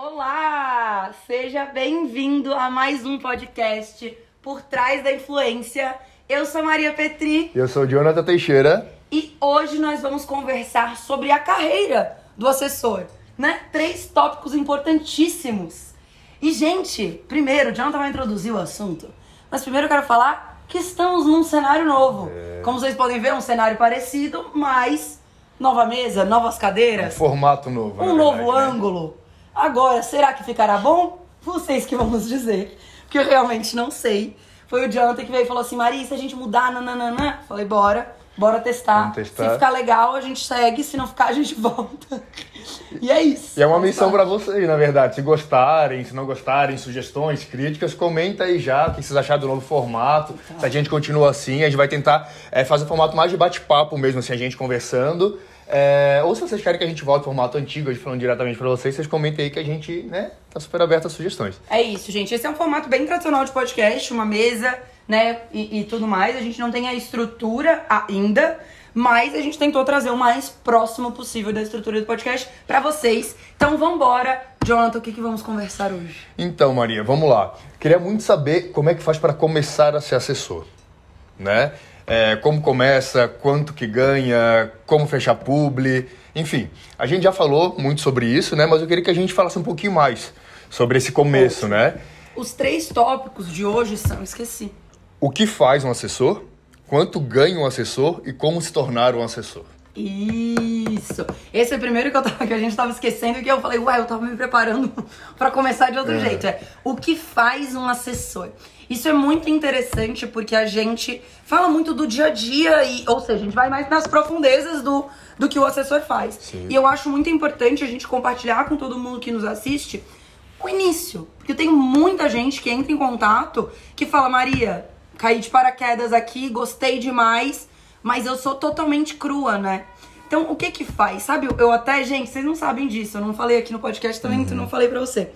Olá! Seja bem-vindo a mais um podcast Por Trás da Influência. Eu sou Maria Petri Eu sou Jonathan Teixeira. e hoje nós vamos conversar sobre a carreira do assessor, né? Três tópicos importantíssimos. E, gente, primeiro, o Jonathan vai introduzir o assunto, mas primeiro eu quero falar que estamos num cenário novo. Como vocês podem ver, é um cenário parecido, mas nova mesa, novas cadeiras. Formato novo. um novo verdade, né? Agora, será que ficará bom? Vocês que vão nos dizer. Porque eu realmente não sei. Foi o Jonathan que veio e falou assim: Maria, se a gente mudar, nananana. Falei, bora, bora testar. Testar. Se ficar legal, a gente segue. Se não ficar, a gente volta. E é isso. E é uma missão parte. pra vocês, na verdade. Se gostarem, se não gostarem, sugestões, críticas, comenta aí já o que vocês acharam do novo formato. Se a gente continua assim, a gente vai tentar é, fazer um formato mais de bate-papo mesmo, assim, a gente conversando. É, ou se vocês querem que a gente volte ao formato antigo, gente falando diretamente pra vocês, vocês comentem aí que a gente, né, tá super aberto a sugestões. É isso, gente. Esse é um formato bem tradicional de podcast, uma mesa, né, e, e tudo mais. A gente não tem a estrutura ainda, mas a gente tentou trazer o mais próximo possível da estrutura do podcast pra vocês. Então vambora. Jonathan, o que, que vamos conversar hoje? Então, Maria, vamos lá. Queria muito saber como é que faz para começar a ser assessor, né? É, como começa, quanto que ganha, como fechar publi, enfim. A gente já falou muito sobre isso, né? Mas eu queria que a gente falasse um pouquinho mais sobre esse começo, né? Os três tópicos de hoje são. Esqueci. O que faz um assessor, quanto ganha um assessor e como se tornar um assessor. Isso! Esse é o primeiro que, eu tava, que a gente tava esquecendo que eu falei, ué, eu tava me preparando pra começar de outro É. jeito. É o que faz um assessor? Isso é muito interessante porque a gente fala muito do dia a dia, e, ou seja, a gente vai mais nas profundezas do, do que o assessor faz. Sim. E eu acho muito importante a gente compartilhar com todo mundo que nos assiste o início. Porque tem muita gente que entra em contato que fala, Maria, caí de paraquedas aqui, gostei demais, mas eu sou totalmente crua, né? Então, o que que faz? Sabe, eu- até, gente, vocês não sabem disso, eu não falei aqui no podcast também, então não falei pra você.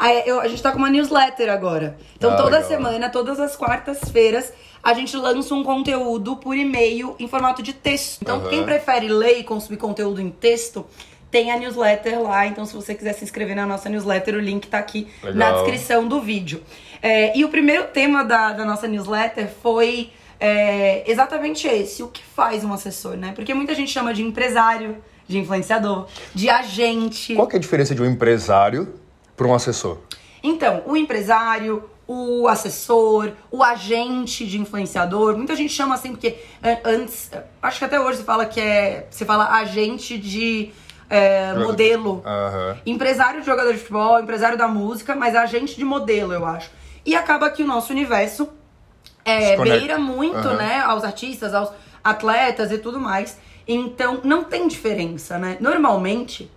Aí, eu- a gente tá com uma newsletter agora. Então, Ah, toda legal. semana, todas as quartas-feiras, a gente lança um conteúdo por e-mail em formato de texto. Então, Aham. quem prefere ler e consumir conteúdo em texto, tem a newsletter lá. Então, se você quiser se inscrever na nossa newsletter, o link tá aqui na Legal. descrição do vídeo. É, e o primeiro tema da, da nossa newsletter foi é, exatamente esse: o que faz um assessor, né? Porque muita gente chama de empresário, de influenciador, de agente. Qual que é a diferença de um empresário para um assessor? Então, o empresário, o assessor, o agente de influenciador, muita gente chama assim porque é, antes, acho que até hoje se fala que é, se fala agente de é, modelo, Aham. empresário de jogador de futebol, empresário da música, mas agente de modelo, eu acho. E acaba que o nosso universo é, beira muito, Aham. né, aos artistas, aos atletas e tudo mais. Então, não tem diferença, né? Normalmente,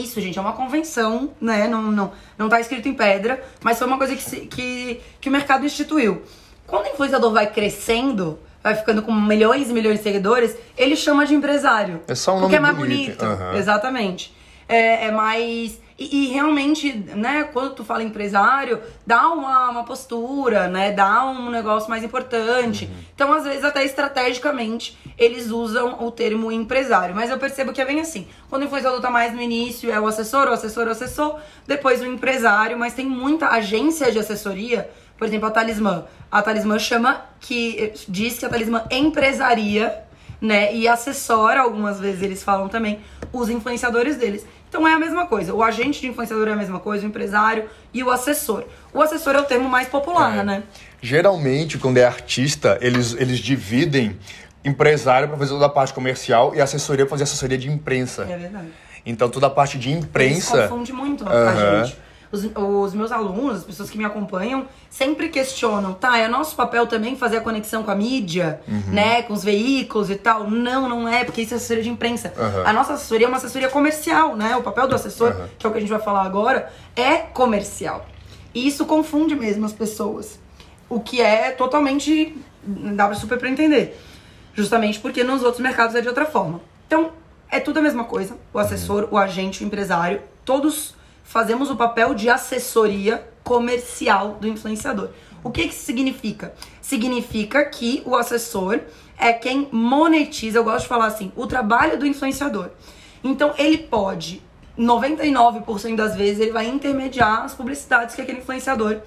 isso, gente, é uma convenção, né? Não, não, não tá escrito em pedra, mas foi uma coisa que, se- que, que o mercado instituiu. Quando o influenciador vai crescendo, vai ficando com milhões e milhões de seguidores, ele chama de empresário. É só um Porque é nome mais bonito. bonito. Aham. Exatamente. É, é mais. E, e realmente, né, quando tu fala empresário, dá uma, uma postura, né? Dá um negócio mais importante. Uhum. Então, às vezes, até estrategicamente, eles usam o termo empresário. Mas eu percebo que é bem assim. Quando o influenciador tá mais no início, é o assessor, o assessor, o assessor, depois o empresário, mas tem muita agência de assessoria. Por exemplo, a Talismã. A Talismã chama que. diz que a Talismã empresaria né? E assessora, algumas vezes eles falam também, os influenciadores deles. Então é a mesma coisa. O agente de influenciador é a mesma coisa, o empresário e o assessor. O assessor é o termo mais popular, É. né? Geralmente, quando é artista, eles, eles dividem empresário para fazer toda a parte comercial e assessoria para fazer assessoria de imprensa. É verdade. Então, toda a parte de imprensa. confunde muito a Aham. gente. Os, os meus alunos, as pessoas que me acompanham, sempre questionam, tá, é nosso papel também fazer a conexão com a mídia, Uhum. né, com os veículos e tal. Não, não é, porque isso é assessoria de imprensa. Aham. A nossa assessoria é uma assessoria comercial, né? O papel do assessor, Aham. que é o que a gente vai falar agora, é comercial. E isso confunde mesmo as pessoas. O que é totalmente. dá super pra entender. Justamente porque nos outros mercados é de outra forma. Então, é tudo a mesma coisa. O assessor, o agente, o empresário, todos fazemos o papel de assessoria comercial do influenciador. O que que isso significa? Significa que o assessor é quem monetiza, eu gosto de falar assim, o trabalho do influenciador. Então, ele pode 99% das vezes ele vai intermediar as publicidades que aquele influenciador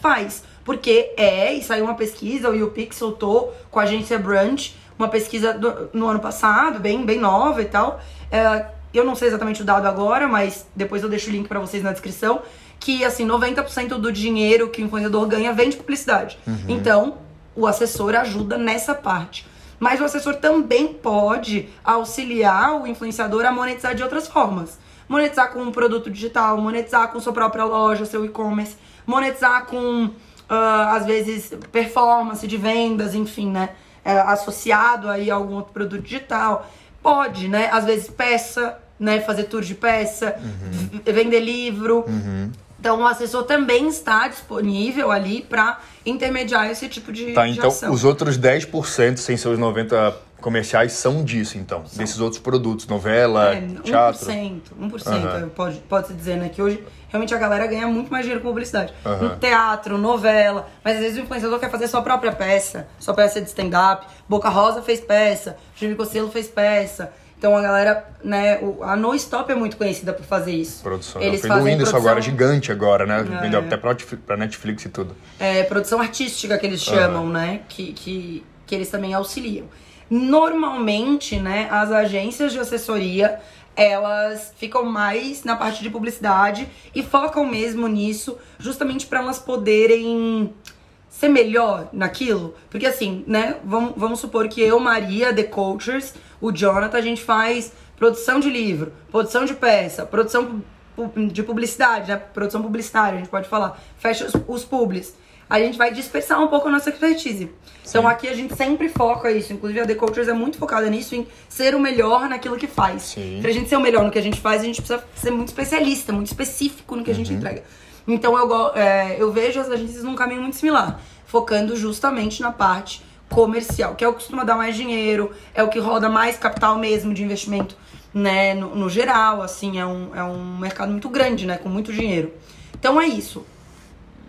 faz. Porque é, e saiu uma pesquisa, o YouPix soltou com a agência Brunch, uma pesquisa do, no ano passado, bem, bem nova e tal. É, eu não sei exatamente o dado agora, mas depois eu deixo o link para vocês na descrição. Que, assim, 90% do dinheiro que o influenciador ganha vem de publicidade. Uhum. Então, o assessor ajuda nessa parte. Mas o assessor também pode auxiliar o influenciador a monetizar de outras formas. Monetizar com um produto digital, monetizar com sua própria loja, seu e-commerce, monetizar com, uh, às vezes, performance de vendas, enfim, né? É, associado aí a algum outro produto digital. Pode, né? Às vezes peça, né? Fazer tour de peça, uhum. vender livro. Uhum. Então o assessor também está disponível ali para intermediar esse tipo de, tá, de então ação. os outros 10% sem seus 90 comerciais são disso, então, são. desses outros produtos, novela, é, 1%, teatro. 1%, 1% uhum. pode, pode se dizer, né, que hoje realmente a galera ganha muito mais dinheiro com publicidade. Uhum. teatro, novela, mas às vezes o influenciador quer fazer sua própria peça, sua peça de stand-up, Boca Rosa fez peça, Júlio Cosselo fez peça, então a galera, né, a No Stop é muito conhecida por fazer isso. Produção. Eles fazem do Whindersson produção... agora, gigante agora, né? É. Vendeu até pra, pra Netflix e tudo. É, produção artística que eles chamam, uhum. né? Que, que, que eles também auxiliam. Normalmente, né, as agências de assessoria, elas ficam mais na parte de publicidade e focam mesmo nisso, justamente para elas poderem ser melhor naquilo. Porque assim, né, vamos, vamos supor que eu, Maria, The Cultures, o Jonathan, a gente faz produção de livro, produção de peça, produção de publicidade, né? Produção publicitária, a gente pode falar. Fecha os, os publis. A gente vai dispersar um pouco a nossa expertise. Então, Sim. Então aqui a gente sempre foca isso. Inclusive a The Cultures é muito focada nisso, em ser o melhor naquilo que faz. Sim. Pra gente ser o melhor no que a gente faz, a gente precisa ser muito especialista, muito específico no que a gente uhum. entrega. Então eu, é, eu vejo as agências num caminho muito similar, focando justamente na parte comercial, que é o que costuma dar mais dinheiro, é o que roda mais capital mesmo de investimento, né, no, no geral, assim, é um, é um mercado muito grande, né, com muito dinheiro. Então é isso.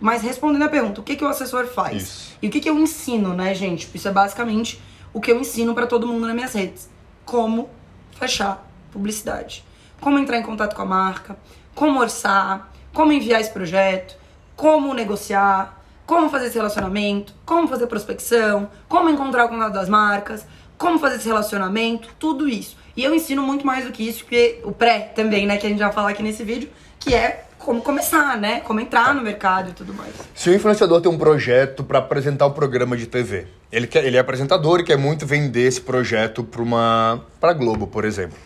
Mas respondendo a pergunta, o que, que o assessor faz? Isso. E o que, que eu ensino, né, gente? Isso é basicamente o que eu ensino para todo mundo nas minhas redes. Como fechar publicidade. Como entrar em contato com a marca, como orçar, como enviar esse projeto, como negociar, como fazer esse relacionamento, como fazer prospecção, como encontrar o contato das marcas, como fazer esse relacionamento, tudo isso. E eu ensino muito mais do que isso, porque o pré também, né, que a gente vai falar aqui nesse vídeo, que é como começar, né? Como entrar no mercado e tudo mais. Se o influenciador tem um projeto para apresentar o um programa de TV, ele, quer, ele é apresentador e quer muito vender esse projeto para uma para Globo, por exemplo.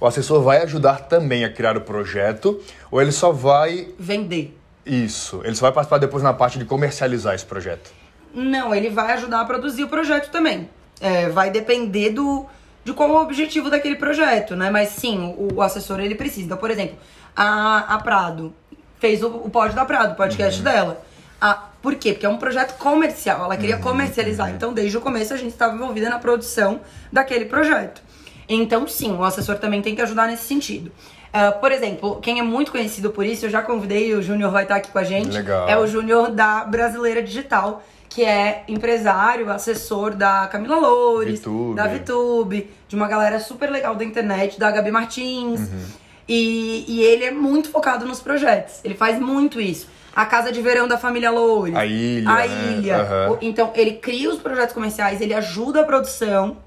O assessor vai ajudar também a criar o projeto ou ele só vai vender? Isso. Ele só vai participar depois na parte de comercializar esse projeto. Não, ele vai ajudar a produzir o projeto também. É, vai depender do de qual é o objetivo daquele projeto, né? Mas sim, o, o assessor ele precisa. Então, por exemplo, a, a Prado fez o, o Pod da Prado, o podcast uhum. dela. A, por quê? Porque é um projeto comercial, ela queria uhum. comercializar. Uhum. Então, desde o começo, a gente estava envolvida na produção daquele projeto. Então, sim, o assessor também tem que ajudar nesse sentido. Uh, por exemplo, quem é muito conhecido por isso, eu já convidei, o Júnior vai estar aqui com a gente. Legal. É o Júnior da Brasileira Digital, que é empresário, assessor da Camila Loures, Vitube. da Vitube, de uma galera super legal da internet, da Gabi Martins. Uhum. E, e ele é muito focado nos projetos. Ele faz muito isso. A casa de verão da família Loures. A ilha. A né? ilha. Uhum. Então, ele cria os projetos comerciais, ele ajuda a produção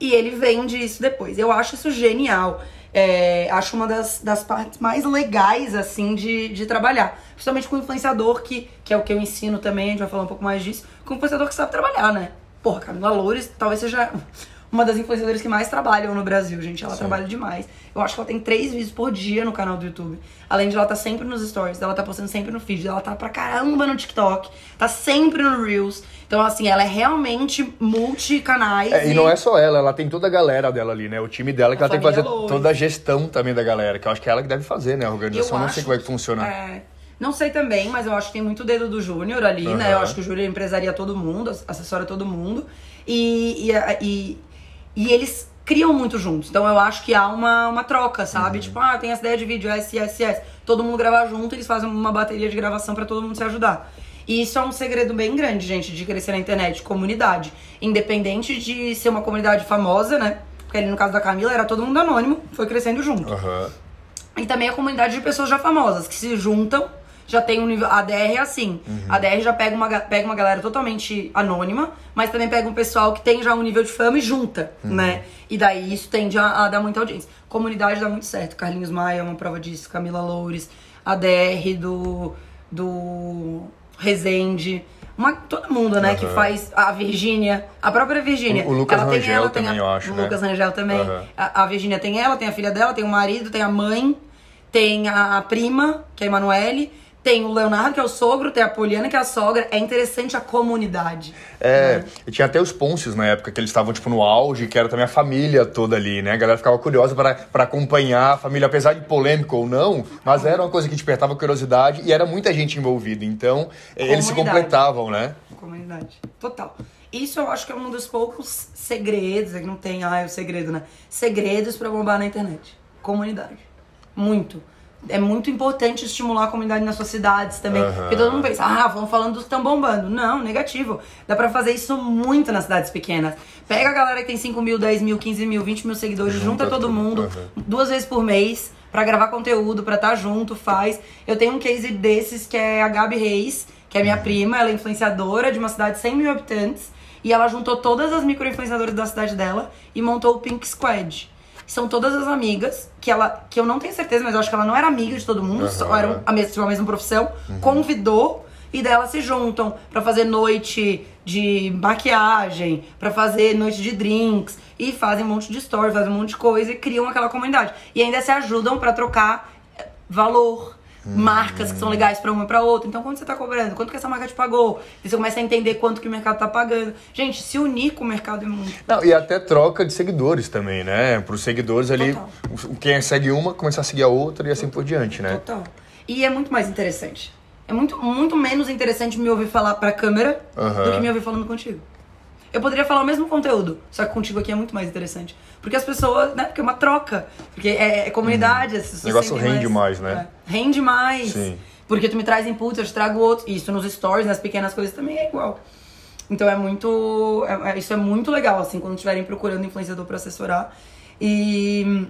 e ele vende isso depois. Eu acho isso genial. É, acho uma das, das partes mais legais, assim, de, de trabalhar. Principalmente com o influenciador, que, que é o que eu ensino também, a gente vai falar um pouco mais disso. Com o influenciador que sabe trabalhar, né? Porra, Camila Loures talvez seja uma das influenciadoras que mais trabalham no Brasil, gente. Ela Sim. trabalha demais. Eu acho que ela tem três vídeos por dia no canal do YouTube. Além de ela estar tá sempre nos stories, ela tá postando sempre no feed, ela tá pra caramba no TikTok, tá sempre no Reels. Então, assim, ela é realmente multicanais. É, e... e não é só ela, ela tem toda a galera dela ali, né? O time dela que a ela tem que fazer toda a gestão também da galera, que eu acho que é ela que deve fazer, né? A organização, eu não sei como é que funciona. É... Não sei também, mas eu acho que tem muito dedo do Júnior ali, uhum. né? Eu acho que o Júnior empresaria todo mundo, assessora todo mundo. E, e, e, e eles criam muito juntos. Então eu acho que há uma, uma troca, sabe? Uhum. Tipo, ah, tem essa ideia de vídeo, S, S, S. Todo mundo gravar junto, eles fazem uma bateria de gravação para todo mundo se ajudar. E isso é um segredo bem grande, gente, de crescer na internet, comunidade. Independente de ser uma comunidade famosa, né? Porque ali no caso da Camila era todo mundo anônimo, foi crescendo junto. Uhum. E também a comunidade de pessoas já famosas, que se juntam, já tem um nível. A DR é assim. A DR já pega uma, ga- pega uma galera totalmente anônima, mas também pega um pessoal que tem já um nível de fama e junta, né? E daí isso tende a, a dar muita audiência. Comunidade dá muito certo. Carlinhos Maia é uma prova disso, Camila Loures, a DR do. do. Rezende. Uma, todo mundo, né, que Aham. faz. A Virgínia, a própria Virgínia. O- o Lucas ela Rangel ela, tem também, a, eu acho, o né? Lucas Rangel também. Aham. A, a Virgínia tem ela, tem a filha dela, tem o marido, tem a mãe, tem a, a prima, que é a Emanuele, tem o Leonardo, que é o sogro, tem a Poliana, que é a sogra. É interessante a comunidade. É, e tinha até os Pôncios na época, que eles estavam, tipo, no auge, que era também a família toda ali, né? A galera ficava curiosa pra pra acompanhar a família, apesar de polêmico ou não, mas era uma coisa que despertava curiosidade e era muita gente envolvida. Então, eh, eles se Comunidade. completavam, né? Comunidade. Total. Isso eu acho que é um dos poucos segredos, é que não tem, ah, é o segredo, né? Segredos pra bombar na internet. Comunidade. Muito. É muito importante estimular a comunidade nas suas cidades também. Aham. Porque todo mundo pensa, ah, vamos falando dos que estão bombando. Não, negativo. Dá pra fazer isso muito nas cidades pequenas. Pega a galera que tem 5 mil, 10 mil, 15 mil, 20 mil seguidores, junta, Junta todo tudo. mundo Aham. duas vezes por mês pra gravar conteúdo, pra estar junto, faz. Eu tenho um case desses que é a Gabi Reis, que é minha prima, ela é influenciadora de uma cidade de 100 mil habitantes. E ela juntou todas as micro-influenciadoras da cidade dela e montou o Pink Squad. São todas as amigas, que ela que eu não tenho certeza, mas eu acho que ela não era amiga de todo mundo, só Aham. eram a mesma, a mesma profissão, convidou e daí elas se juntam pra fazer noite de maquiagem, pra fazer noite de drinks e fazem um monte de story, fazem um monte de coisa e criam aquela comunidade. E ainda se ajudam pra trocar eh, valor. Marcas que são legais pra uma e pra outra. Então, quanto você tá cobrando? Quanto que essa marca te pagou? E você começa a entender quanto que o mercado tá pagando. Gente, se unir com o mercado é muito. Não, e até troca de seguidores também, né? Para os seguidores ali, Total. quem segue uma começar a seguir a outra e assim por diante, né? Total. E é muito mais interessante. É muito, muito menos interessante me ouvir falar pra câmera Aham. do que me ouvir falando contigo. Eu poderia falar o mesmo conteúdo, só que contigo aqui é muito mais interessante. Porque as pessoas, né? Porque é uma troca. Porque é, é comunidade, pessoas O negócio rende mais, né? É, rende mais. Sim. Porque tu me traz inputs, eu te trago outros. Isso nos stories, nas pequenas coisas também é igual. Então é muito. é- é- isso é muito legal, assim, quando estiverem procurando influenciador pra assessorar. E hum,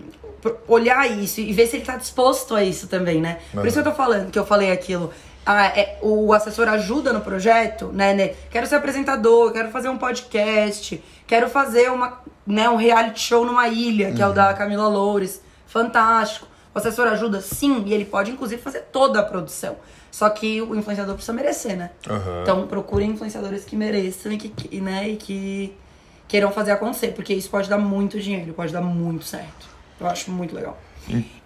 olhar isso e ver se ele tá disposto a isso também, né? Por isso que eu tô falando, que eu falei aquilo. Ah, é, o assessor ajuda no projeto, né, né? Quero ser apresentador, quero fazer um podcast, quero fazer uma, né, um reality show numa ilha, que é o da Camila Loures. Fantástico. O assessor ajuda? Sim, e ele pode, inclusive, fazer toda a produção. Só que o influenciador precisa merecer, né? Aham. Então procurem influenciadores que mereçam e que, que- né, e que queiram fazer acontecer, porque isso pode dar muito dinheiro, pode dar muito certo. Eu acho muito legal.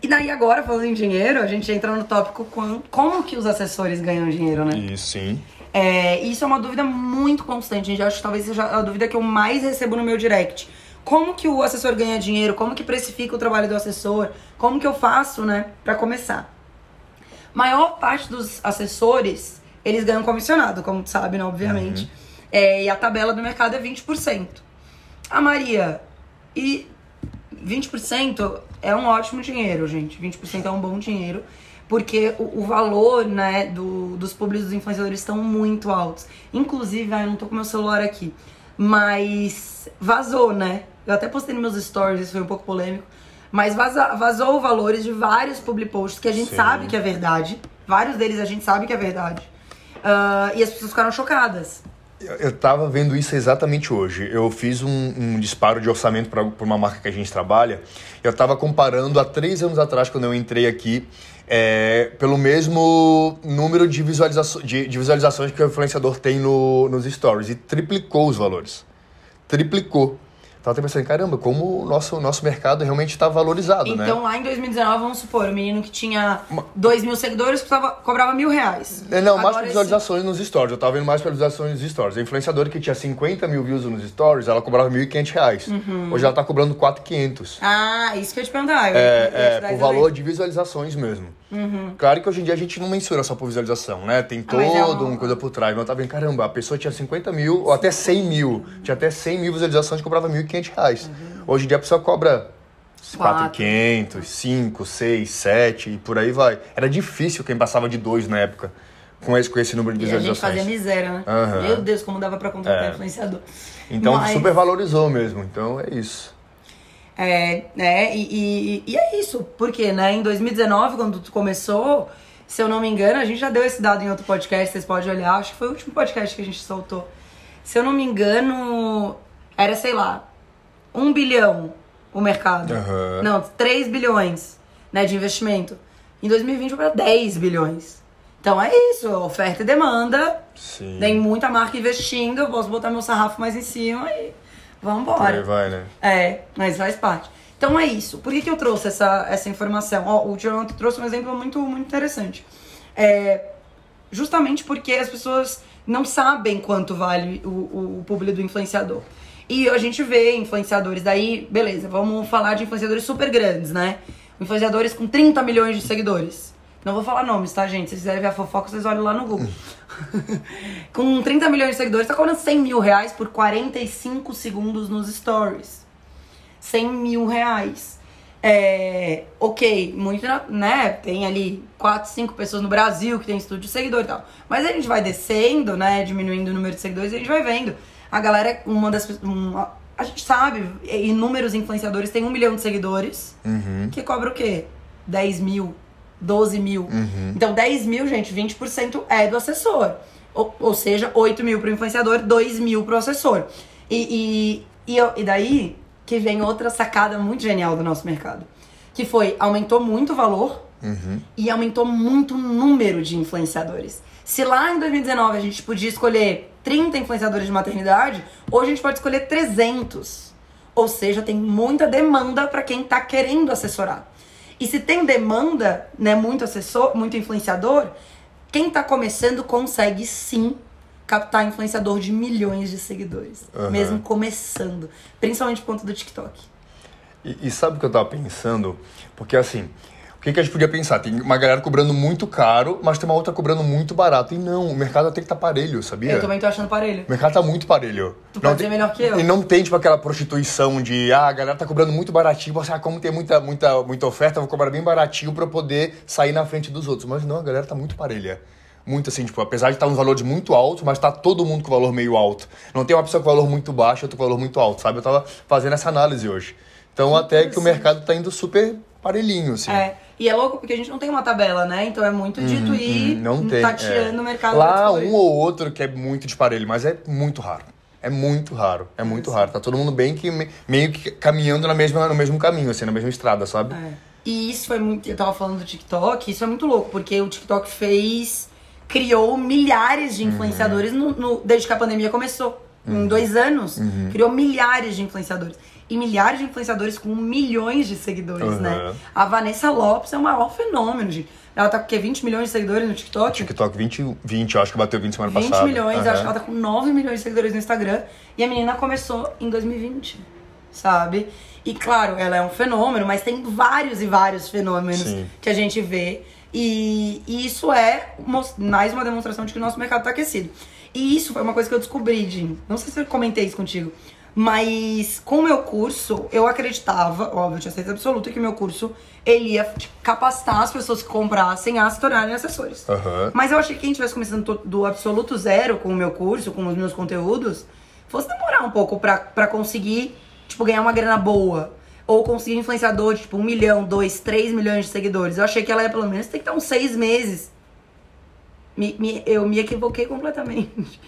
E daí agora, falando em dinheiro, a gente entra no tópico com- como que os assessores ganham dinheiro, né? E sim. É, isso é uma dúvida muito constante, gente. Eu acho que talvez seja a dúvida que eu mais recebo no meu direct. Como que o assessor ganha dinheiro? Como que precifica o trabalho do assessor? Como que eu faço, né, pra começar? Maior parte dos assessores, eles ganham comissionado, como tu sabe, né, obviamente. É, e a tabela do mercado é 20%. A Maria, e 20% é um ótimo dinheiro, gente. 20% é um bom dinheiro. Porque o, o valor, né, do, dos públicos dos influenciadores estão muito altos. Inclusive, ai, eu não tô com meu celular aqui. Mas vazou, né? Eu até postei nos meus stories, isso foi um pouco polêmico. Mas vaza, vazou valores de vários public posts que a gente Sim. sabe que é verdade. Vários deles a gente sabe que é verdade. Ah, e as pessoas ficaram chocadas. Eu- Eu tava vendo isso exatamente hoje. Eu fiz um, um disparo de orçamento para uma marca que a gente trabalha. Eu tava comparando há três anos atrás, quando eu entrei aqui, é, pelo mesmo número de, visualizaço- de- de visualizações que o influenciador tem no- nos stories. E triplicou os valores. Triplicou. Tava até pensando, caramba, como o nosso, nosso mercado realmente está valorizado, né? Então, lá em 2019, vamos supor, o menino que tinha 2 mil seguidores custava, cobrava mil reais. É, Não, mais Agora esse- visualizações nos stories. Eu tava vendo mais visualizações nos stories. A influenciadora que tinha 50 mil views nos stories, ela cobrava 1.500 reais. Uhum. Hoje ela tá cobrando 4.500. Ah, isso que eu te perguntar. eu É, é por esse valor de visualizações mesmo. Claro que hoje em dia a gente não mensura só por visualização, né? Tem Ah, é toda uma- uma coisa por trás. Mas eu tava vendo, caramba, a pessoa tinha 50 mil ou até 100 mil. Tinha até 100 mil visualizações e cobrava 1.500 reais. Hoje em dia a pessoa cobra Uhum. Quatro. 4.500, 5, 6, 7 e por aí vai. Era difícil quem passava de 2 na época com esse, com esse número de E a gente visualizações. fazia miséria, né? Aham. Meu Deus, como dava pra contratar É. influenciador. Então Mas- super valorizou mesmo. Então é isso. É, né? E, e, e é isso. Porque, né, em 2019, quando tu começou, se eu não me engano, a gente já deu esse dado em outro podcast, vocês podem olhar, acho que foi o último podcast que a gente soltou. Se eu não me engano, era, sei lá, um bilhão o mercado. Aham. Não, 3 bilhões né, de investimento. Em 2020 foi para 10 bilhões. Então é isso, oferta e demanda. Sim. Tem muita marca investindo, eu posso botar meu sarrafo mais em cima e vamos Por aí embora. vai, né? É, mas faz parte. Então é isso. Por que, que eu trouxe essa, essa informação? Ó, o Jonathan trouxe um exemplo muito, muito interessante. É, justamente porque as pessoas não sabem quanto vale o, o, o público do influenciador. E a gente vê influenciadores daí, beleza, vamos falar de influenciadores super grandes, né? Influenciadores com 30 milhões de seguidores. Não vou falar nomes, tá, gente? Se vocês quiserem ver a fofoca, vocês olham lá no Google. com 30 milhões de seguidores, tá cobrando 100 mil reais por 45 segundos nos stories. 100 mil reais. É, ok, muito, né? Tem ali 4, 5 pessoas no Brasil que tem estúdio de seguidor e tal. Mas a gente vai descendo, né? Diminuindo o número de seguidores e a gente vai vendo. A galera, uma das uma- a gente sabe, inúmeros influenciadores têm um milhão de seguidores Uhum. que cobra o quê? 10 mil, 12 mil. Uhum. Então, 10 mil, gente, 20% é do assessor. Ou, ou seja, 8 mil pro influenciador, 2 mil pro assessor. E, e, e, eu- e daí que vem outra sacada muito genial do nosso mercado. Que foi, aumentou muito o valor Uhum. e aumentou muito o número de influenciadores. Se lá em 2019 a gente podia escolher 30 influenciadores de maternidade, hoje a gente pode escolher 300. Ou seja, tem muita demanda para quem tá querendo assessorar. E se tem demanda, né, muito assessor, muito influenciador, quem tá começando consegue sim captar influenciador de milhões de seguidores, Aham. mesmo começando, principalmente por conta do TikTok. E, e sabe o que eu tava pensando? Porque assim, que, que a gente podia pensar? Tem uma galera cobrando muito caro, mas tem uma outra cobrando muito barato. E não, o mercado tem que estar parelho, sabia? Eu também tô achando parelho. O mercado tá muito parelho. Tu pode tem, melhor que eu. E não tem, tipo, aquela prostituição de, ah, a galera tá cobrando muito baratinho, você, ah, como tem muita, muita, muita oferta, eu vou cobrar bem baratinho pra eu poder sair na frente dos outros. Mas não, a galera tá muito parelha. Muito assim, tipo, apesar de estar um valor de muito alto, mas tá todo mundo com valor meio alto. Não tem uma pessoa com valor muito baixo e outra com valor muito alto, sabe? Eu tava fazendo essa análise hoje. Então, até que o mercado tá indo super parelhinho, assim. É, e é louco porque a gente não tem uma tabela, né? Então é muito dito ir Hum, não tem. tateando é. o mercado. Lá, um ou outro que é muito de parelho, mas é muito raro. É muito raro, é muito raro. Tá todo mundo bem que me- meio que caminhando na mesma, no mesmo caminho, assim, na mesma estrada, sabe? É. E isso foi muito. Eu tava falando do TikTok, isso é muito louco, porque o TikTok fez. criou milhares de influenciadores no, no- desde que a pandemia começou. Em dois anos, criou milhares de influenciadores. E milhares de influenciadores com milhões de seguidores, Uhum. né? A Vanessa Lopes é o maior fenômeno, gente. Ela tá com o quê? 20 milhões de seguidores no TikTok? TikTok 20, 20, eu acho que bateu 20 semana 20 passada. milhões, Aham. acho que ela tá com 9 milhões de seguidores no Instagram. E a menina começou em 2020, sabe? E claro, ela é um fenômeno, mas tem vários e vários fenômenos Sim. que a gente vê. E, e isso é mais uma demonstração de que o nosso mercado tá aquecido. E isso foi uma coisa que eu descobri, Jim. Não sei se eu comentei isso contigo. Mas com o meu curso, eu acreditava, óbvio, eu tinha certeza absoluta que o meu curso ele ia tipo, capacitar as pessoas que comprassem a se tornarem assessores. Aham. Mas eu achei que quem estivesse começando do absoluto zero com o meu curso, com os meus conteúdos, fosse demorar um pouco pra, pra conseguir, tipo, ganhar uma grana boa. Ou conseguir influenciador de, tipo, um milhão, dois, três milhões de seguidores. Eu achei que ela ia, pelo menos, ter que estar uns seis meses. Me- me- eu me equivoquei completamente.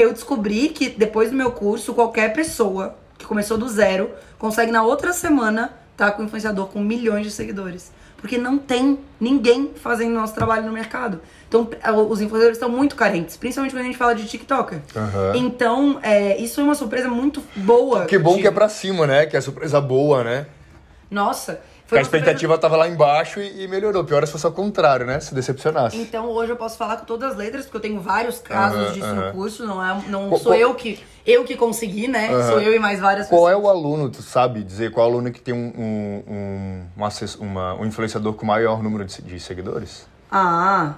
Eu descobri que, depois do meu curso, qualquer pessoa que começou do zero consegue, na outra semana, estar com um influenciador com milhões de seguidores. Porque não tem ninguém fazendo nosso trabalho no mercado. Então, os influenciadores estão muito carentes, principalmente quando a gente fala de TikToker. Aham. Então, é, isso é uma surpresa muito boa. Que bom de- que é pra cima, né? Que é surpresa boa, né? Nossa, Porque a uma expectativa tava lá embaixo e, e melhorou. Pior é se fosse ao contrário, né? Se decepcionasse. Então hoje eu posso falar com todas as letras, porque eu tenho vários casos Aham, disso aham. no curso, não, é, não Qual- sou qual- eu que eu que consegui, né? Aham. Sou eu e mais várias Qual pessoas. é o aluno, tu sabe dizer qual aluno que tem um, um, um, um, acess- uma- um influenciador com maior número de, de seguidores? Ah,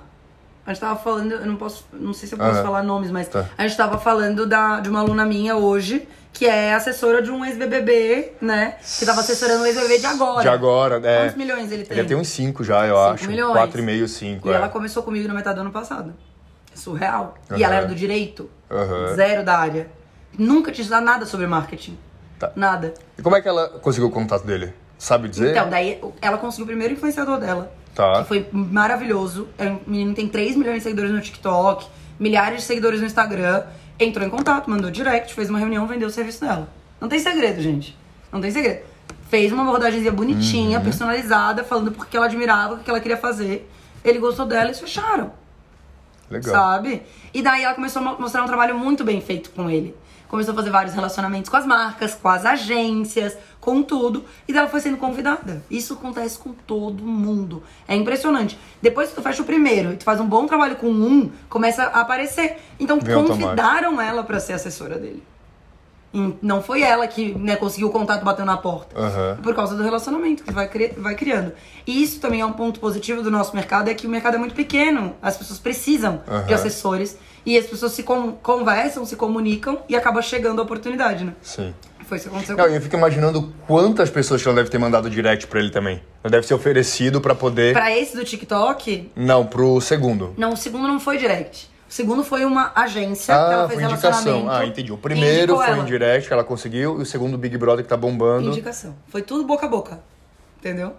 a gente tava falando, eu não posso, não sei se eu posso falar nomes, mas Tá. a gente tava falando da, de uma aluna minha hoje, que é assessora de um ex-BBB, né? Que tava assessorando o ex-BBB de agora. De agora, é. Quantos milhões ele tem? Ele tem uns 5 já, eu Cinco acho. milhões. 4,5, 5. E é. ela começou comigo na metade do ano passado. É surreal. E Aham. ela era do direito. Aham. Zero da área. Nunca tinha estudado nada sobre marketing. Tá. Nada. E como é que ela conseguiu o contato dele? Sabe dizer? Então, daí ela conseguiu o primeiro influenciador dela. Tá. Que foi maravilhoso. É um menino tem 3 milhões de seguidores no TikTok, milhares de seguidores no Instagram. Entrou em contato, mandou direct, fez uma reunião, vendeu o serviço dela. Não tem segredo, gente. Não tem segredo. Fez uma abordagemzinha bonitinha, Uhum. personalizada, falando porque ela admirava, o que ela queria fazer. Ele gostou dela e fecharam. Legal. Sabe? E daí ela começou a mo- mostrar um trabalho muito bem feito com ele. Começou a fazer vários relacionamentos com as marcas, com as agências, com tudo. E daí ela foi sendo convidada. Isso acontece com todo mundo. É impressionante. Depois que tu fecha o primeiro e tu faz um bom trabalho com um, começa a aparecer. Então Vem automático. convidaram ela pra ser assessora dele. E não foi ela que né, conseguiu o contato batendo na porta. Aham. Por causa do relacionamento que vai, cri- vai criando. E isso também é um ponto positivo do nosso mercado, é que o mercado é muito pequeno. As pessoas precisam de Aham. assessores. E as pessoas se con- conversam, se comunicam e acaba chegando a oportunidade, né? Sim. Foi isso que aconteceu Não, com eu fico imaginando quantas pessoas que ela deve ter mandado direct pra ele também. Ela deve ser oferecido pra poder. Pra esse do TikTok, Não, pro segundo. não, o segundo não foi direct. O segundo foi uma agência que ela Ah, fez foi indicação. Ah, entendi. O primeiro foi ela. um direct que ela conseguiu e o segundo Big Brother que tá bombando. Indicação. Foi tudo boca a boca. Entendeu?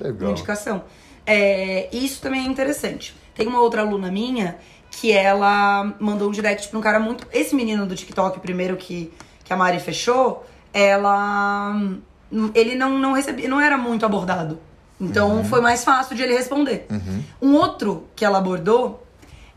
Legal. indicação. É, isso também é interessante. Tem uma outra aluna minha que ela mandou um direct pra um cara muito. Esse menino do TikTok, primeiro que, que a Mari fechou, ela. Ele não, não recebia, não era muito abordado. Então foi mais fácil de ele responder. Um outro que ela abordou,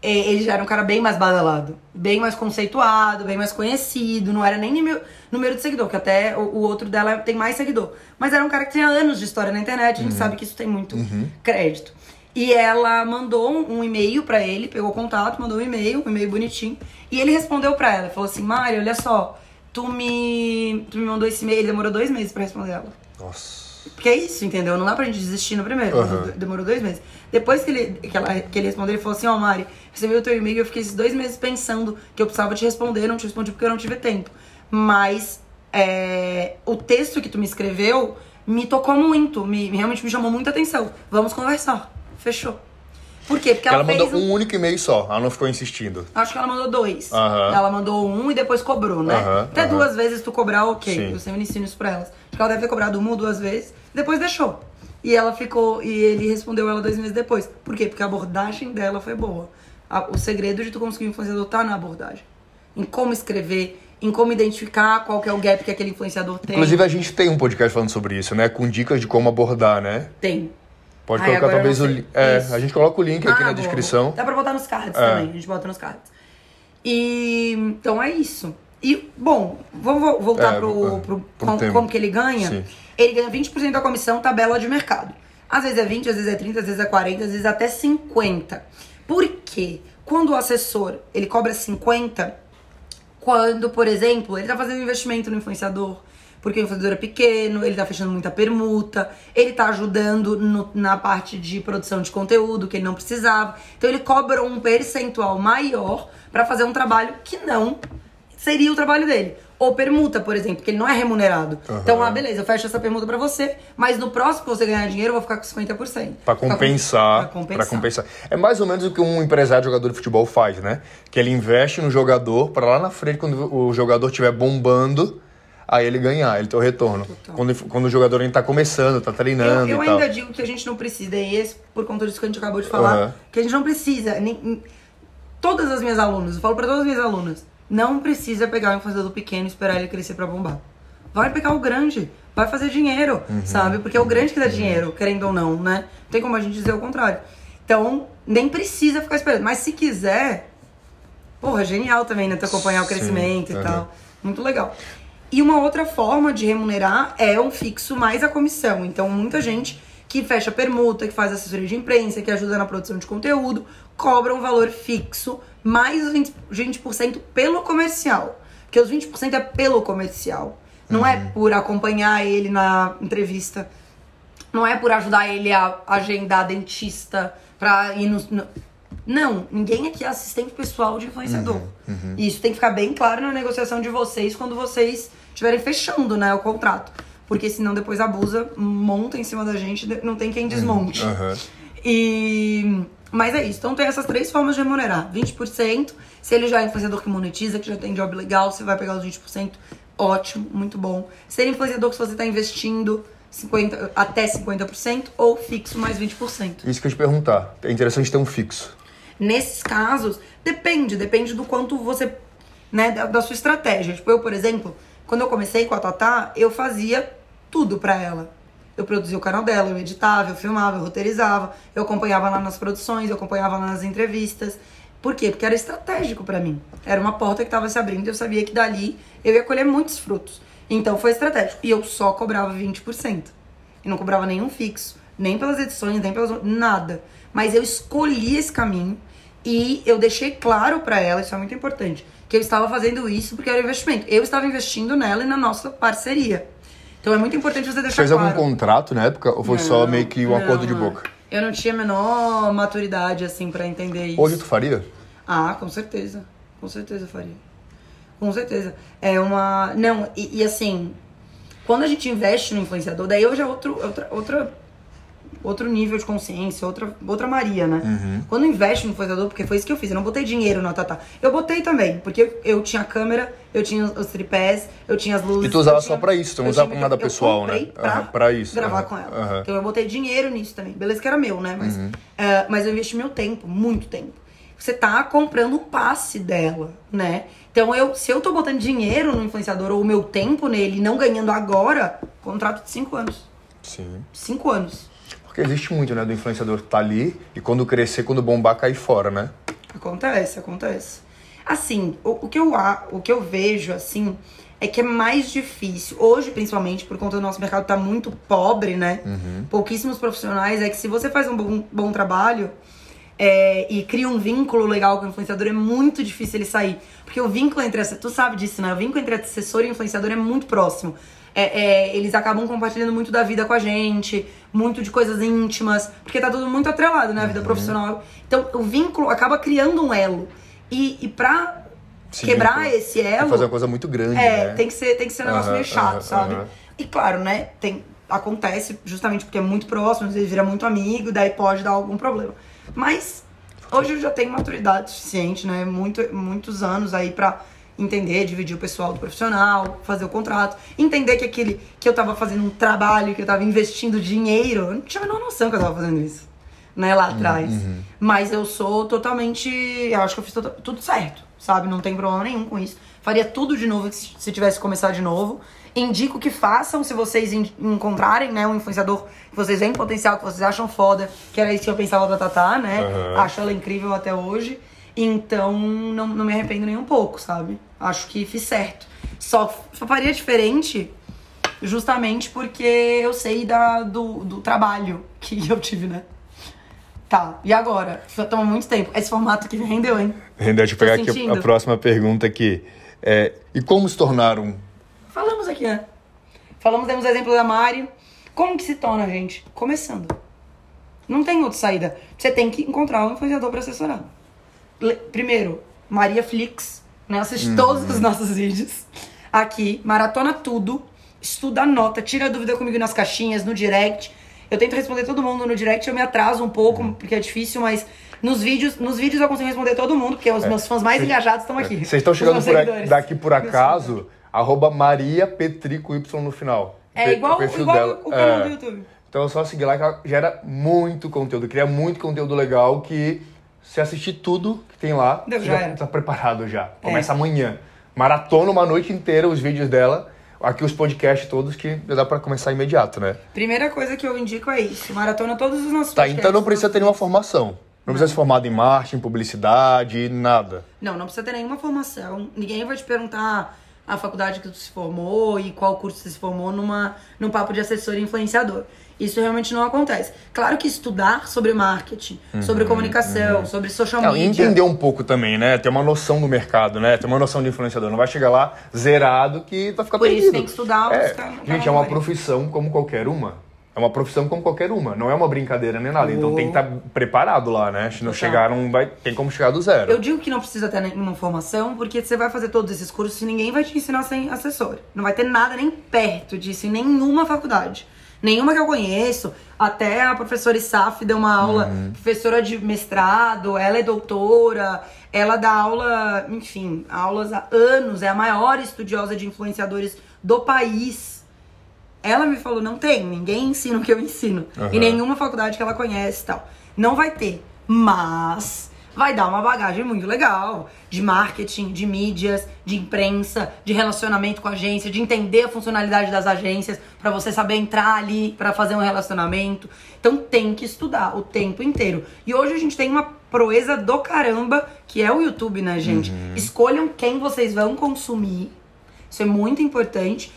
é, ele já era um cara bem mais badalado, bem mais conceituado, bem mais conhecido, não era nem número, número de seguidor, que até o, o outro dela tem mais seguidor. Mas era um cara que tinha anos de história na internet, a gente sabe que isso tem muito crédito. E ela mandou um, e-mail pra ele, pegou contato, mandou um e-mail, um e-mail bonitinho, e ele respondeu pra ela, falou assim: Mari, olha só, tu me, tu me mandou esse e-mail, ele demorou dois meses pra responder ela. Nossa. Porque é isso, entendeu? Não dá pra gente desistir no primeiro. Mas Demorou dois meses. Depois que ele, que, ela, que ele respondeu, ele falou assim, ó, Mari, recebi o teu e-mail e eu fiquei esses dois meses pensando que eu precisava te responder, não te respondi porque eu não tive tempo. Mas é, o texto que tu me escreveu me tocou muito, me, realmente me chamou muita atenção. Vamos conversar. Fechou. Por quê? Porque ela, Ela, fez mandou um... um único e-mail só, ela não ficou insistindo. Acho que ela mandou dois. Ela mandou um e depois cobrou, né? Aham, Até duas vezes tu cobrar, ok. Sim. Eu sempre ensino isso pra elas. Acho que ela deve ter cobrado uma ou duas vezes, depois deixou. E ela ficou, e ele respondeu ela dois meses depois. Por quê? Porque a abordagem dela foi boa. A- o segredo de tu conseguir um influenciador tá na abordagem. Em como escrever, em como identificar qual que é o gap que aquele influenciador tem. Inclusive, a gente tem um podcast falando sobre isso, né? Com dicas de como abordar, né? Tem. Pode Ai, colocar talvez o link. É, a gente coloca o link aqui Ah, na boa, descrição. Dá pra botar nos cards É. também. A gente bota nos cards. E então é isso. E, bom, vamos vo- voltar É, pro, é, pro, pro com- tema. como que ele ganha. Sim. Ele ganha 20% da comissão tabela de mercado. Às vezes é 20, às vezes é 30, às vezes é 40, às vezes até 50. Por quê? Quando o assessor, ele cobra 50, quando, por exemplo, ele tá fazendo investimento no influenciador, porque o influenciador é pequeno, ele tá fechando muita permuta, ele tá ajudando no- na parte de produção de conteúdo que ele não precisava. Então ele cobra um percentual maior pra fazer um trabalho que não seria o trabalho dele. Ou permuta, por exemplo, que ele não é remunerado. Então, ah, beleza, eu fecho essa permuta pra você, mas no próximo que você ganhar dinheiro, eu vou ficar com 50%. Pra Ficar com- compensar, Pra compensar. pra compensar. É mais ou menos o que um empresário jogador de futebol faz, né? Que ele investe no jogador pra lá na frente, quando o jogador estiver bombando, aí ele ganhar, ele ter o retorno. Total. Quando, quando o jogador ainda tá começando, tá treinando Eu, eu e tal. ainda digo que a gente não precisa, e esse, por conta disso que a gente acabou de falar, Aham. que a gente não precisa. Nem, todas as minhas alunas, eu falo pra todas as minhas alunas, não precisa pegar um influenciador pequeno e esperar ele crescer pra bombar. Vai pegar o grande, vai fazer dinheiro, Uhum. sabe? Porque é o grande que dá dinheiro, querendo ou não, né? Não tem como a gente dizer o contrário. Então, nem precisa ficar esperando. Mas se quiser, porra, genial também, né? Tu acompanhar o Sim, crescimento e aham. tal. Muito legal. E uma outra forma de remunerar é um fixo mais a comissão. Então, muita gente que fecha permuta, que faz assessoria de imprensa, que ajuda na produção de conteúdo, cobra um valor fixo mais os 20%, 20% pelo comercial. Porque os 20% é pelo comercial. Não é por acompanhar ele na entrevista. Não é por ajudar ele a agendar dentista pra ir no. no- Não, ninguém aqui é assistente pessoal de influenciador. E isso tem que ficar bem claro na negociação de vocês quando vocês estiverem fechando, né, o contrato. Porque senão depois abusa, monta em cima da gente, não tem quem desmonte. Aham. E. Mas é isso. Então tem essas três formas de remunerar: 20%. Se ele já é influenciador que monetiza, que já tem job legal, você vai pegar os 20%. ótimo, muito bom. Ser influenciador se você está investindo 50, até 50% ou fixo mais 20%. Isso que eu te perguntar. É interessante ter um fixo. Nesses casos, depende, depende do quanto você, né, da, da sua estratégia. Tipo, eu, por exemplo, quando eu comecei com a Tatá, eu fazia tudo pra ela. Eu produzia o canal dela, eu editava, eu filmava, eu roteirizava, eu acompanhava lá nas produções, eu acompanhava lá nas entrevistas. Por quê? Porque era estratégico pra mim. Era uma porta que tava se abrindo e eu sabia que dali eu ia colher muitos frutos. Então foi estratégico. E eu só cobrava 20%. E não cobrava nenhum fixo, nem pelas edições, nem pelas. nada. Mas eu escolhi esse caminho e eu deixei claro pra ela, isso é muito importante, que eu estava fazendo isso porque era investimento. Eu estava investindo nela e na nossa parceria. Então é muito importante você deixar Fez claro. algum contrato na época ou foi só meio que um Não, acordo de não. boca? Eu não tinha a menor maturidade, assim, pra entender isso. Hoje tu faria? Ah, com certeza. Com certeza faria. Com certeza. É uma. Não, e, e assim, quando a gente investe no influenciador, daí hoje é outro, outra, outra, outro nível de consciência, outra, outra Maria, né? Uhum. Quando investe no influenciador, porque foi isso que eu fiz, eu não botei dinheiro na Tatá. Eu botei também, porque eu, tinha a câmera, eu tinha os tripés, eu tinha as luzes. E tu usava eu só tinha- pra isso, tu não usava tinha- pra nada pessoal, né? Pra, Aham, pra isso, gravar aham, com ela. Então eu botei dinheiro nisso também. Beleza que era meu, né? Mas, Uhum. é, mas eu investi meu tempo, muito tempo. Você tá comprando um passe dela, né? Então, eu, se eu tô botando dinheiro no influenciador ou o meu tempo nele não ganhando agora, contrato de cinco anos. Sim. Cinco anos. Porque existe muito, né, do influenciador tá ali e quando crescer, quando bombar, cair fora, né? Acontece, acontece. Assim, o, o que eu, o que eu vejo, assim, é que é mais difícil. Hoje, principalmente, por conta do nosso mercado tá muito pobre, né? Pouquíssimos profissionais. É que se você faz um bom, bom trabalho é, e cria um vínculo legal com o influenciador, é muito difícil ele sair. Porque o vínculo entre... Tu sabe disso, né? O vínculo entre assessor e influenciador é muito próximo. É, é, eles acabam compartilhando muito da vida com a gente, muito de coisas íntimas, porque tá tudo muito atrelado, né? A vida profissional. Então, o vínculo acaba criando um elo. E, e pra Sim, quebrar esse Tem que elo. fazer uma coisa muito grande, É, né? tem que ser, tem que ser um negócio Aham, meio chato, aham, sabe? E claro, né, tem, acontece justamente porque é muito próximo, às vezes vira muito amigo, daí pode dar algum problema. Mas hoje eu já tenho maturidade suficiente, né? Muito, muitos anos aí pra entender, dividir o pessoal do profissional, fazer o contrato, entender que aquele que eu tava fazendo um trabalho, que eu tava investindo dinheiro, eu não tinha a menor noção que eu tava fazendo isso, né, lá atrás. Mas eu sou totalmente, eu acho que eu fiz tota- tudo certo, sabe? Não tem problema nenhum com isso. Faria tudo de novo se se tivesse que começar de novo. Indico que façam se vocês en- encontrarem, né, um influenciador que vocês veem potencial, que vocês acham foda, que era isso que eu pensava da Tatá, né? Aham. Acho ela incrível até hoje. Então, não, não me arrependo nem um pouco, sabe? Acho que fiz certo. Só, só faria diferente justamente porque eu sei da, do, do trabalho que eu tive, né? Tá, e agora? Toma muito tempo. Esse formato aqui rendeu, hein? Rendeu, deixa eu pegar aqui a- próxima pergunta aqui. É, e como se tornar um... Falamos aqui, né? Falamos, temos o exemplo da Mari. Como que se torna, gente? Começando. Não tem outra saída. Você tem que encontrar um influenciador pra assessorar. Primeiro, Maria Flix, né? Assiste todos os nossos vídeos. Aqui, maratona tudo. Estuda, anota, tira dúvida comigo nas caixinhas, no direct. Eu tento responder todo mundo no direct, eu me atraso um pouco, porque é difícil, mas nos vídeos, nos vídeos eu consigo responder todo mundo, porque os meus fãs mais Cês- engajados estão aqui. Vocês estão chegando por a- daqui por acaso, arroba Maria Petrico Y no final. É Pe- igual, o igual dela. o canal É. do YouTube. Então é só seguir lá que ela gera muito conteúdo, cria muito conteúdo legal que se assistir tudo que tem lá, Deu, você já já era. tá preparado já. É. Começa amanhã. Maratona uma noite inteira os vídeos dela, aqui os podcasts todos que já dá pra começar imediato, né? Primeira coisa que eu indico é isso. Maratona todos os nossos Tá, podcasts. então não precisa ter nenhuma formação. Não precisa ser formado em marketing, publicidade, nada. Não, não precisa ter nenhuma formação. Ninguém vai te perguntar a faculdade que tu se formou e qual curso você se formou numa, num papo de assessor e influenciador. Isso realmente não acontece. Claro que estudar sobre marketing, sobre comunicação, sobre social Uhum, Não, e media. entender um pouco também, né? Ter uma noção do mercado, né? Ter uma noção de influenciador. Não vai chegar lá zerado que vai ficar Por isso perdido. tem que estudar, É, buscar gente, é uma profissão como qualquer uma. É uma profissão como qualquer uma. Não é uma brincadeira nem nada. Então tem que estar preparado lá, né? Se não Total. chegar, não vai... tem como chegar do zero. Eu digo que não precisa ter nenhuma formação, porque você vai fazer todos esses cursos e ninguém vai te ensinar sem assessor. Não vai ter nada nem perto disso em nenhuma faculdade. Nenhuma que eu conheço. Até a professora Isaf deu uma aula, Uhum. professora de mestrado, ela é doutora, ela dá aula, enfim, aulas há anos, é a maior estudiosa de influenciadores do país. Ela me falou, não tem, ninguém ensina o que eu ensino. Aham. E nenhuma faculdade que ela conhece e tal. Não vai ter. Mas vai dar uma bagagem muito legal de marketing, de mídias, de imprensa, de relacionamento com a agência, de entender a funcionalidade das agências, pra você saber entrar ali pra fazer um relacionamento. Então tem que estudar o tempo inteiro. E hoje a gente tem uma proeza do caramba, que é o YouTube, né, gente? Escolham quem vocês vão consumir. Isso é muito importante.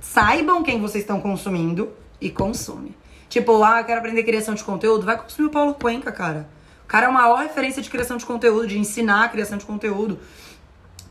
Saibam quem vocês estão consumindo e consome. Tipo, ah, eu quero aprender criação de conteúdo, vai consumir o Paulo Cuenca, cara. O cara é a maior referência de criação de conteúdo, de ensinar a criação de conteúdo.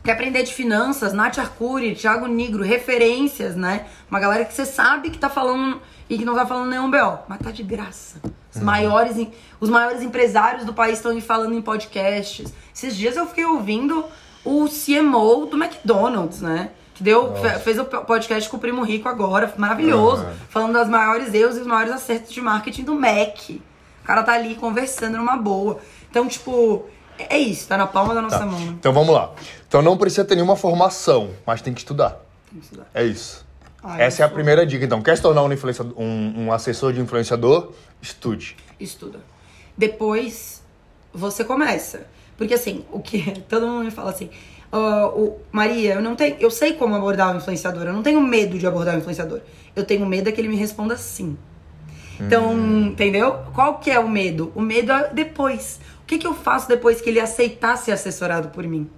Quer aprender de finanças, Nath Arcuri, Thiago Nigro, referências, né? Uma galera que você sabe que tá falando e que não tá falando nenhum BO, mas tá de graça. Os, maiores, em- os maiores empresários do país estão falando em podcasts. Esses dias eu fiquei ouvindo o CMO do McDonald's, né? Que deu, fe- fez o podcast com o Primo Rico agora, maravilhoso. Aham. Falando das maiores erros e os maiores acertos de marketing do Mac. O cara tá ali conversando numa boa. Então, tipo, é isso, tá na palma da nossa Tá. mão. né? Então vamos lá. Então não precisa ter nenhuma formação, mas tem que estudar. Tem que estudar. É isso. Ah, Essa é a primeira dica. Então, quer se tornar um, um, um assessor de influenciador? Estude. estuda. Depois você começa. Porque assim, o que todo mundo me fala assim, "Ah, o, Maria, eu não tenho, eu sei como abordar o influenciador, eu não tenho medo de abordar o influenciador. Eu tenho medo é que ele me responda sim. Então, entendeu? Qual que é o medo? O medo é depois. O que, que eu faço depois que ele aceitar ser assessorado por mim?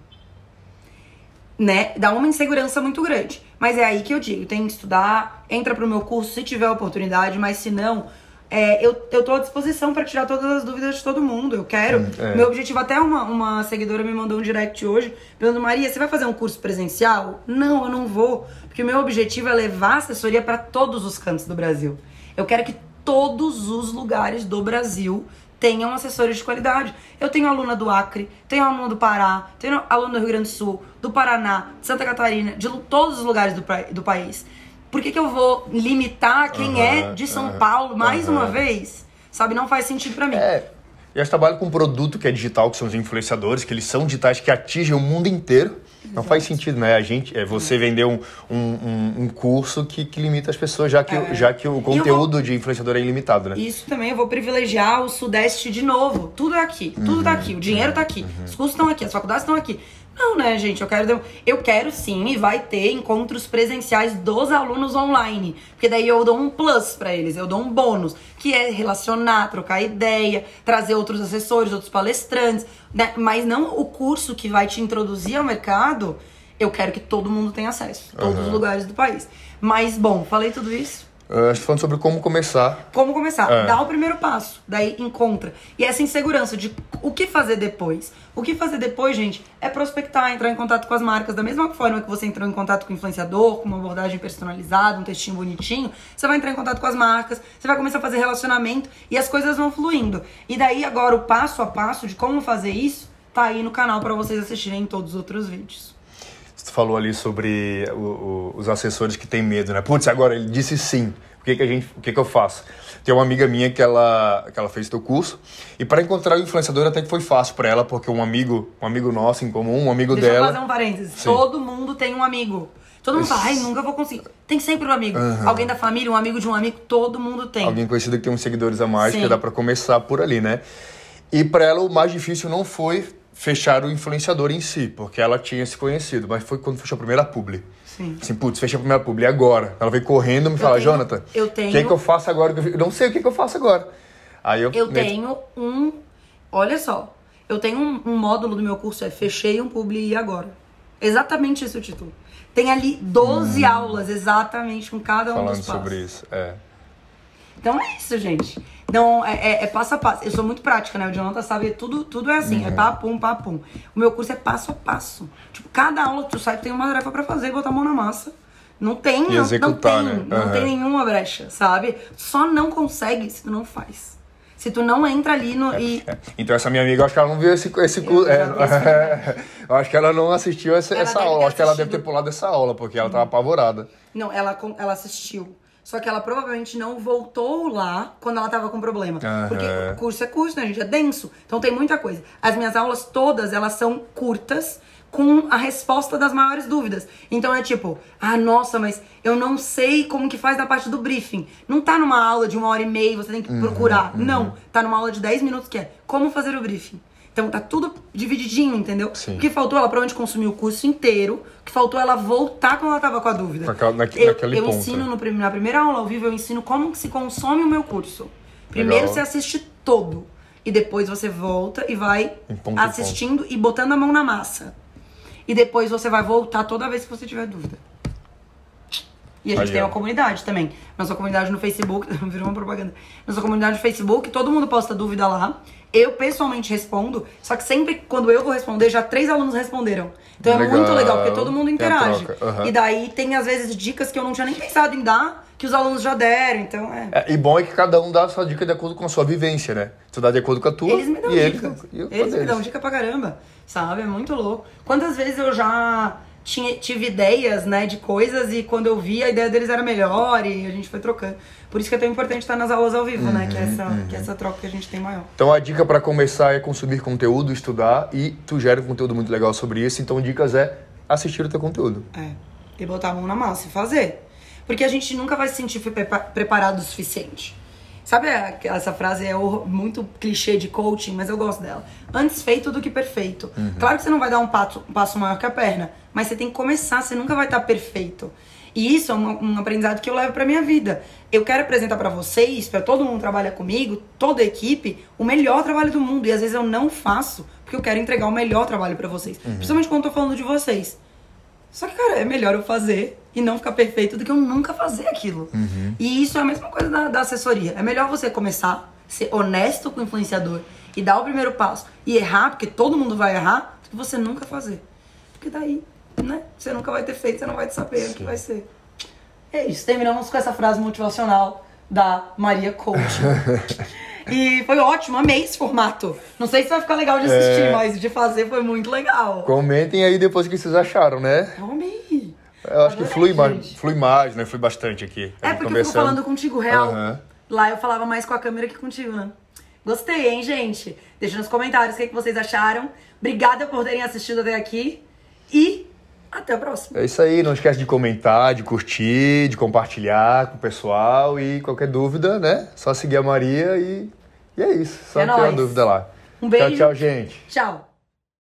né, dá uma insegurança muito grande. Mas é aí que eu digo, tem que estudar, entra pro meu curso se tiver oportunidade, mas se não, é, eu, eu tô à disposição pra tirar todas as dúvidas de todo mundo. Eu quero. é. Meu objetivo, até uma, uma seguidora me mandou um direct hoje, perguntando, Maria, você vai fazer um curso presencial? Não, eu não vou. Porque o meu objetivo é levar assessoria pra todos os cantos do Brasil. Eu quero que todos os lugares do Brasil tenham assessores de qualidade. Eu tenho aluna do Acre, tenho aluna do Pará, tenho aluna do Rio Grande do Sul, do Paraná, de Santa Catarina, de todos os lugares do, do país. Por que, que eu vou limitar quem é Aham, de São aham, Paulo mais aham. uma vez? Sabe, não faz sentido pra mim. É. E a gente trabalha com um produto que é digital, que são os influenciadores, que eles são digitais que atingem o mundo inteiro. Não faz sentido, né? A gente, é você vender um, um, um- curso que, que limita as pessoas, já que, É. já que o vou- conteúdo de influenciador é ilimitado, né? Isso também eu vou privilegiar o Sudeste de novo. Tudo é aqui, tudo tá aqui, o dinheiro tá aqui, os cursos estão aqui, as faculdades estão aqui. Não, né, gente? Eu quero, eu quero sim e vai ter encontros presenciais dos alunos online. Porque daí eu dou um plus pra eles, eu dou um bônus, que é relacionar, trocar ideia, trazer outros assessores, outros palestrantes. né? Mas não o curso que vai te introduzir ao mercado, eu quero que todo mundo tenha acesso. Todos os lugares do país. Mas, bom, falei tudo isso. Uh, estou falando sobre como começar. Como começar? É. Dá o primeiro passo, daí encontra. E essa insegurança de o que fazer depois. O que fazer depois, gente, é prospectar, entrar em contato com as marcas. Da mesma forma que você entrou em contato com o influenciador, com uma abordagem personalizada, um textinho bonitinho, você vai entrar em contato com as marcas, você vai começar a fazer relacionamento e as coisas vão fluindo. E daí agora o passo a passo de como fazer isso tá aí no canal pra vocês assistirem em todos os outros vídeos. Você falou ali sobre o- o- os assessores que têm medo, né? Putz, agora ele disse sim. O que, que, a gente, o que, que eu faço? Tem uma amiga minha que ela, que ela fez teu curso e para encontrar o influenciador até que foi fácil para ela, porque um amigo, um amigo nosso em comum, um amigo Deixa eu dela. fazer um parênteses. Sim. Todo mundo tem um amigo. Todo mundo fala, ai, nunca vou conseguir. Tem sempre um amigo. Alguém da família, um amigo de um amigo, todo mundo tem. Alguém conhecido que tem uns seguidores a mais, Sim. que dá para começar por ali, né? E para ela o mais difícil não foi fechar o influenciador em si, porque ela tinha se conhecido, mas foi quando fechou a primeira publi. Sim. Assim, putz, fecha a primeira publi, agora? Ela veio correndo e me fala, tenho- Jonathan, eu o que, tenho- que eu faço agora? eu não sei o que, que eu faço agora. Aí eu, Eu meto- tenho um. Olha só. Eu tenho um, um módulo do meu curso, é Fechei um Publi e agora. Exatamente esse é o título. Tem ali 12 aulas, exatamente, com cada um Hum. falando dos passos. sobre isso. É. Então é isso, gente. Então, é, é- é passo a passo. Eu sou muito prática, né? O Jonathan sabe, tudo, tudo é assim, Uhum. é papum, papum. O meu curso é passo a passo. Tipo, cada aula que tu sai, tu tem uma tarefa pra fazer e botar a mão na massa. Não tem, E não, não executar, tem, né? não Aham. tem nenhuma brecha, sabe? Só não consegue se tu não faz. Se tu não entra ali no. E, É. Então essa minha amiga, eu acho que ela não viu esse, esse Eu é, eu acho que ela não assistiu essa, Ela essa aula. acho que ela deve ter pulado essa aula, porque ela tava apavorada. Não, ela, ela assistiu. Só que ela provavelmente não voltou lá quando ela tava com problema. Aham. Porque curso é curso, né, gente? É denso. Então tem muita coisa. As minhas aulas todas, elas são curtas, com a resposta das maiores dúvidas. Então é tipo, ah, nossa, mas eu não sei como que faz na parte do briefing. Não tá numa aula de uma hora e meia, você tem que procurar. Não, tá numa aula de 10 minutos que é como fazer o briefing. Então tá tudo divididinho, entendeu? Sim. O que faltou, ela provavelmente consumiu o curso inteiro. O que faltou, ela voltar quando ela tava com a dúvida. Naquela- naque- eu naquele eu ponto, ensino é. no na primeira aula ao vivo, eu ensino como que se consome o meu curso. Primeiro Legal. você assiste todo. E depois você volta e vai ponto assistindo e botando a mão na massa. E depois você vai voltar toda vez que você tiver dúvida. E a gente Aí, tem uma comunidade também. Nossa comunidade no Facebook, virou uma propaganda. Nossa comunidade no Facebook, todo mundo posta dúvida lá. Eu pessoalmente respondo, só que sempre quando eu vou responder, já três alunos responderam. Então é Legal. muito legal, porque todo mundo interage. aham. E daí tem às vezes dicas que eu não tinha nem pensado em dar, que os alunos já deram. Então é. É, e bom é que cada um dá a sua dica de acordo com a sua vivência, né? Tu dá de acordo com a tua Eles me dão e dica. eles, e Eles me dão dica pra caramba. Sabe? É muito louco. Quantas vezes eu já tinha, tive ideias, né, de coisas e quando eu vi a ideia deles era melhor e a gente foi trocando. Por isso que é tão importante estar nas aulas ao vivo, né? Que é, essa, que é essa troca que a gente tem maior. Então a dica pra começar é consumir conteúdo, estudar e tu gera um conteúdo muito legal sobre isso. Então dicas é assistir o teu conteúdo. É. E botar a mão na massa e fazer. Porque a gente nunca vai se sentir prepa- preparado o suficiente. Sabe a- essa frase é muito clichê de coaching, mas eu gosto dela. Antes feito do que perfeito. Claro que você não vai dar um passo, um passo maior que a perna, mas você tem que começar, você nunca vai estar perfeito. E isso é um, um aprendizado que eu levo pra minha vida. Eu quero apresentar pra vocês, pra todo mundo que trabalha comigo, toda a equipe, o melhor trabalho do mundo. E às vezes eu não faço, porque eu quero entregar o melhor trabalho pra vocês. Principalmente quando eu tô falando de vocês. Só que, cara, é melhor eu fazer e não ficar perfeito do que eu nunca fazer aquilo. E isso é a mesma coisa da, da assessoria. É melhor você começar, ser honesto com o influenciador e dar o primeiro passo e errar, porque todo mundo vai errar, do que você nunca fazer. Porque daí, né? Você nunca vai ter feito, você não vai saber o que vai ser. É isso. Terminamos com essa frase motivacional da Maria Coach. e foi ótimo, amei esse formato. Não sei se vai ficar legal de assistir, É. mas de fazer foi muito legal. Comentem aí depois o que vocês acharam, né? Eu amei. Eu acho que Adorei, flui mais, flui mais, né? Flui bastante aqui. É porque eu fico falando contigo real. Aham. Lá eu falava mais com a câmera que contigo, né? Gostei, hein, gente? Deixa nos comentários o que, que vocês acharam. Obrigada por terem assistido até aqui. E até a próxima. É isso aí, não esquece de comentar, de curtir, de compartilhar com o pessoal e qualquer dúvida, né? Só seguir a Maria e, e é isso. Só É tirar nóis. dúvida lá. Um beijo. Tchau, tchau, gente. Tchau.